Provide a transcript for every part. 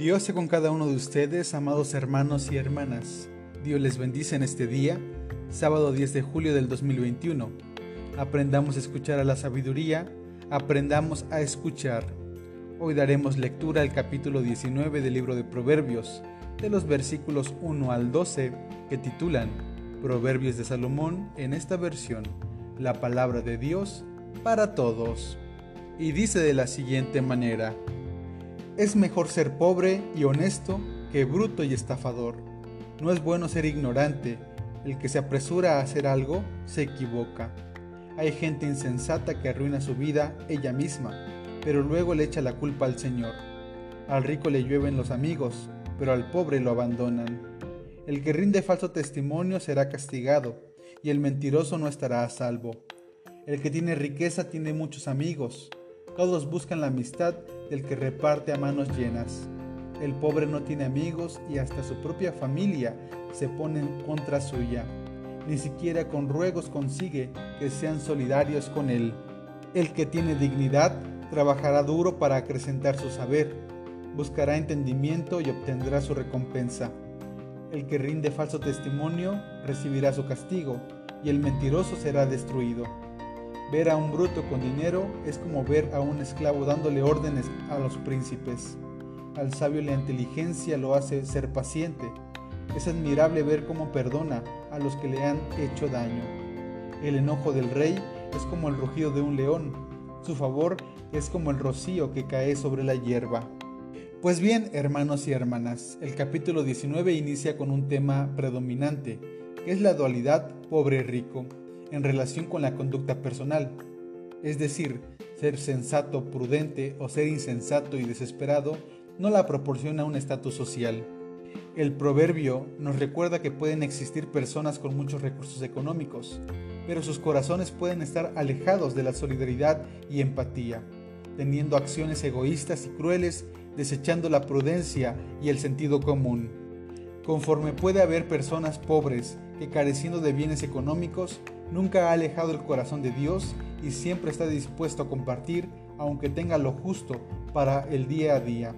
Dios sea con cada uno de ustedes, amados hermanos y hermanas. Dios les bendice en este día, sábado 10 de julio del 2021. Aprendamos a escuchar a la sabiduría, aprendamos a escuchar. Hoy daremos lectura al capítulo 19 del libro de Proverbios, de los versículos 1 al 12, que titulan Proverbios de Salomón en esta versión, la palabra de Dios para todos. Y dice de la siguiente manera, es mejor ser pobre y honesto que bruto y estafador. No es bueno ser ignorante. El que se apresura a hacer algo se equivoca. Hay gente insensata que arruina su vida ella misma, pero luego le echa la culpa al Señor. Al rico le llueven los amigos, pero al pobre lo abandonan. El que rinde falso testimonio será castigado, y el mentiroso no estará a salvo. El que tiene riqueza tiene muchos amigos, todos buscan la amistad del que reparte a manos llenas. El pobre no tiene amigos y hasta su propia familia se pone en contra suya. Ni siquiera con ruegos consigue que sean solidarios con él. El que tiene dignidad trabajará duro para acrecentar su saber, buscará entendimiento y obtendrá su recompensa. El que rinde falso testimonio recibirá su castigo, y el mentiroso será destruido. Ver a un bruto con dinero es como ver a un esclavo dándole órdenes a los príncipes. Al sabio la inteligencia lo hace ser paciente. Es admirable ver cómo perdona a los que le han hecho daño. El enojo del rey es como el rugido de un león. Su favor es como el rocío que cae sobre la hierba. Pues bien, hermanos y hermanas, el capítulo 19 inicia con un tema predominante, que es la dualidad pobre-rico en relación con la conducta personal, es decir, ser sensato, prudente o ser insensato y desesperado no la proporciona un estatus social. El proverbio nos recuerda que pueden existir personas con muchos recursos económicos, pero sus corazones pueden estar alejados de la solidaridad y empatía, teniendo acciones egoístas y crueles, desechando la prudencia y el sentido común. Conforme puede haber personas pobres que careciendo de bienes económicos Nunca ha alejado el corazón de Dios y siempre está dispuesto a compartir aunque tenga lo justo para el día a día.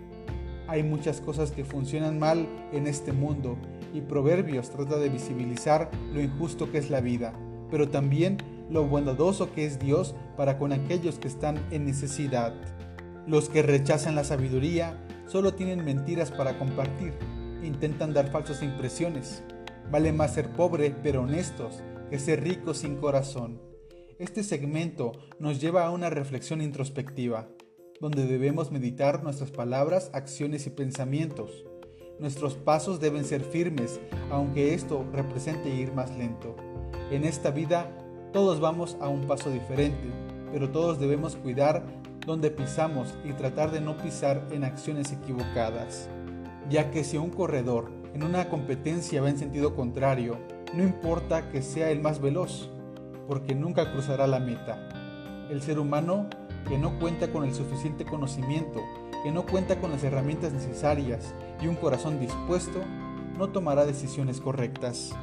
Hay muchas cosas que funcionan mal en este mundo y Proverbios trata de visibilizar lo injusto que es la vida, pero también lo bondadoso que es Dios para con aquellos que están en necesidad. Los que rechazan la sabiduría solo tienen mentiras para compartir, intentan dar falsas impresiones. Vale más ser pobre pero honestos que ser rico sin corazón. Este segmento nos lleva a una reflexión introspectiva, donde debemos meditar nuestras palabras, acciones y pensamientos. Nuestros pasos deben ser firmes, aunque esto represente ir más lento. En esta vida todos vamos a un paso diferente, pero todos debemos cuidar donde pisamos y tratar de no pisar en acciones equivocadas, ya que si un corredor en una competencia va en sentido contrario, no importa que sea el más veloz, porque nunca cruzará la meta. El ser humano que no cuenta con el suficiente conocimiento, que no cuenta con las herramientas necesarias y un corazón dispuesto, no tomará decisiones correctas.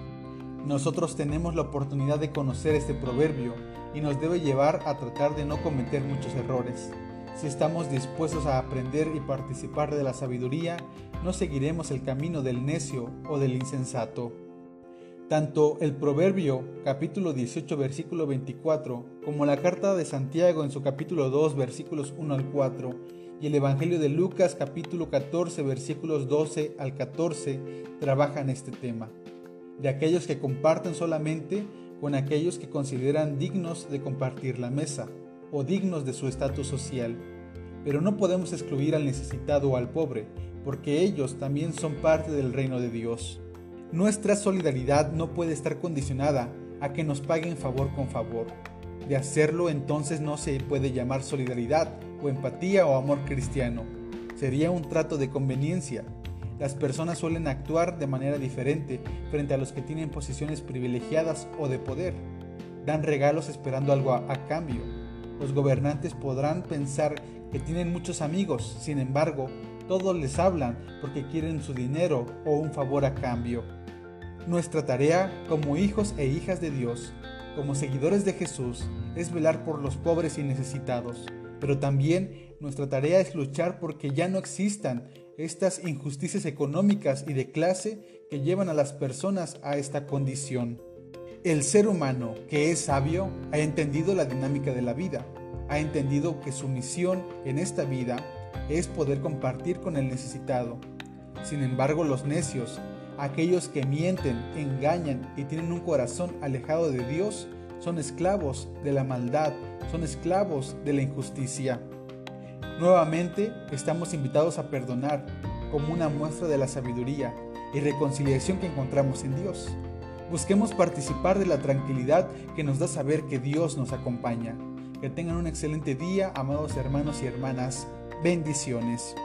Nosotros tenemos la oportunidad de conocer este proverbio y nos debe llevar a tratar de no cometer muchos errores. Si estamos dispuestos a aprender y participar de la sabiduría, no seguiremos el camino del necio o del insensato. Tanto el Proverbio capítulo 18 versículo 24 como la carta de Santiago en su capítulo 2 versículos 1 al 4 y el Evangelio de Lucas capítulo 14 versículos 12 al 14 trabajan este tema, de aquellos que comparten solamente con aquellos que consideran dignos de compartir la mesa o dignos de su estatus social. Pero no podemos excluir al necesitado o al pobre, porque ellos también son parte del reino de Dios. Nuestra solidaridad no puede estar condicionada a que nos paguen favor con favor. De hacerlo entonces no se puede llamar solidaridad o empatía o amor cristiano. Sería un trato de conveniencia. Las personas suelen actuar de manera diferente frente a los que tienen posiciones privilegiadas o de poder. Dan regalos esperando algo a, a cambio. Los gobernantes podrán pensar que tienen muchos amigos, sin embargo, todos les hablan porque quieren su dinero o un favor a cambio. Nuestra tarea como hijos e hijas de Dios, como seguidores de Jesús, es velar por los pobres y necesitados, pero también nuestra tarea es luchar porque ya no existan estas injusticias económicas y de clase que llevan a las personas a esta condición. El ser humano que es sabio ha entendido la dinámica de la vida, ha entendido que su misión en esta vida es poder compartir con el necesitado. Sin embargo, los necios, aquellos que mienten, engañan y tienen un corazón alejado de Dios, son esclavos de la maldad, son esclavos de la injusticia. Nuevamente estamos invitados a perdonar como una muestra de la sabiduría y reconciliación que encontramos en Dios. Busquemos participar de la tranquilidad que nos da saber que Dios nos acompaña. Que tengan un excelente día, amados hermanos y hermanas. Bendiciones.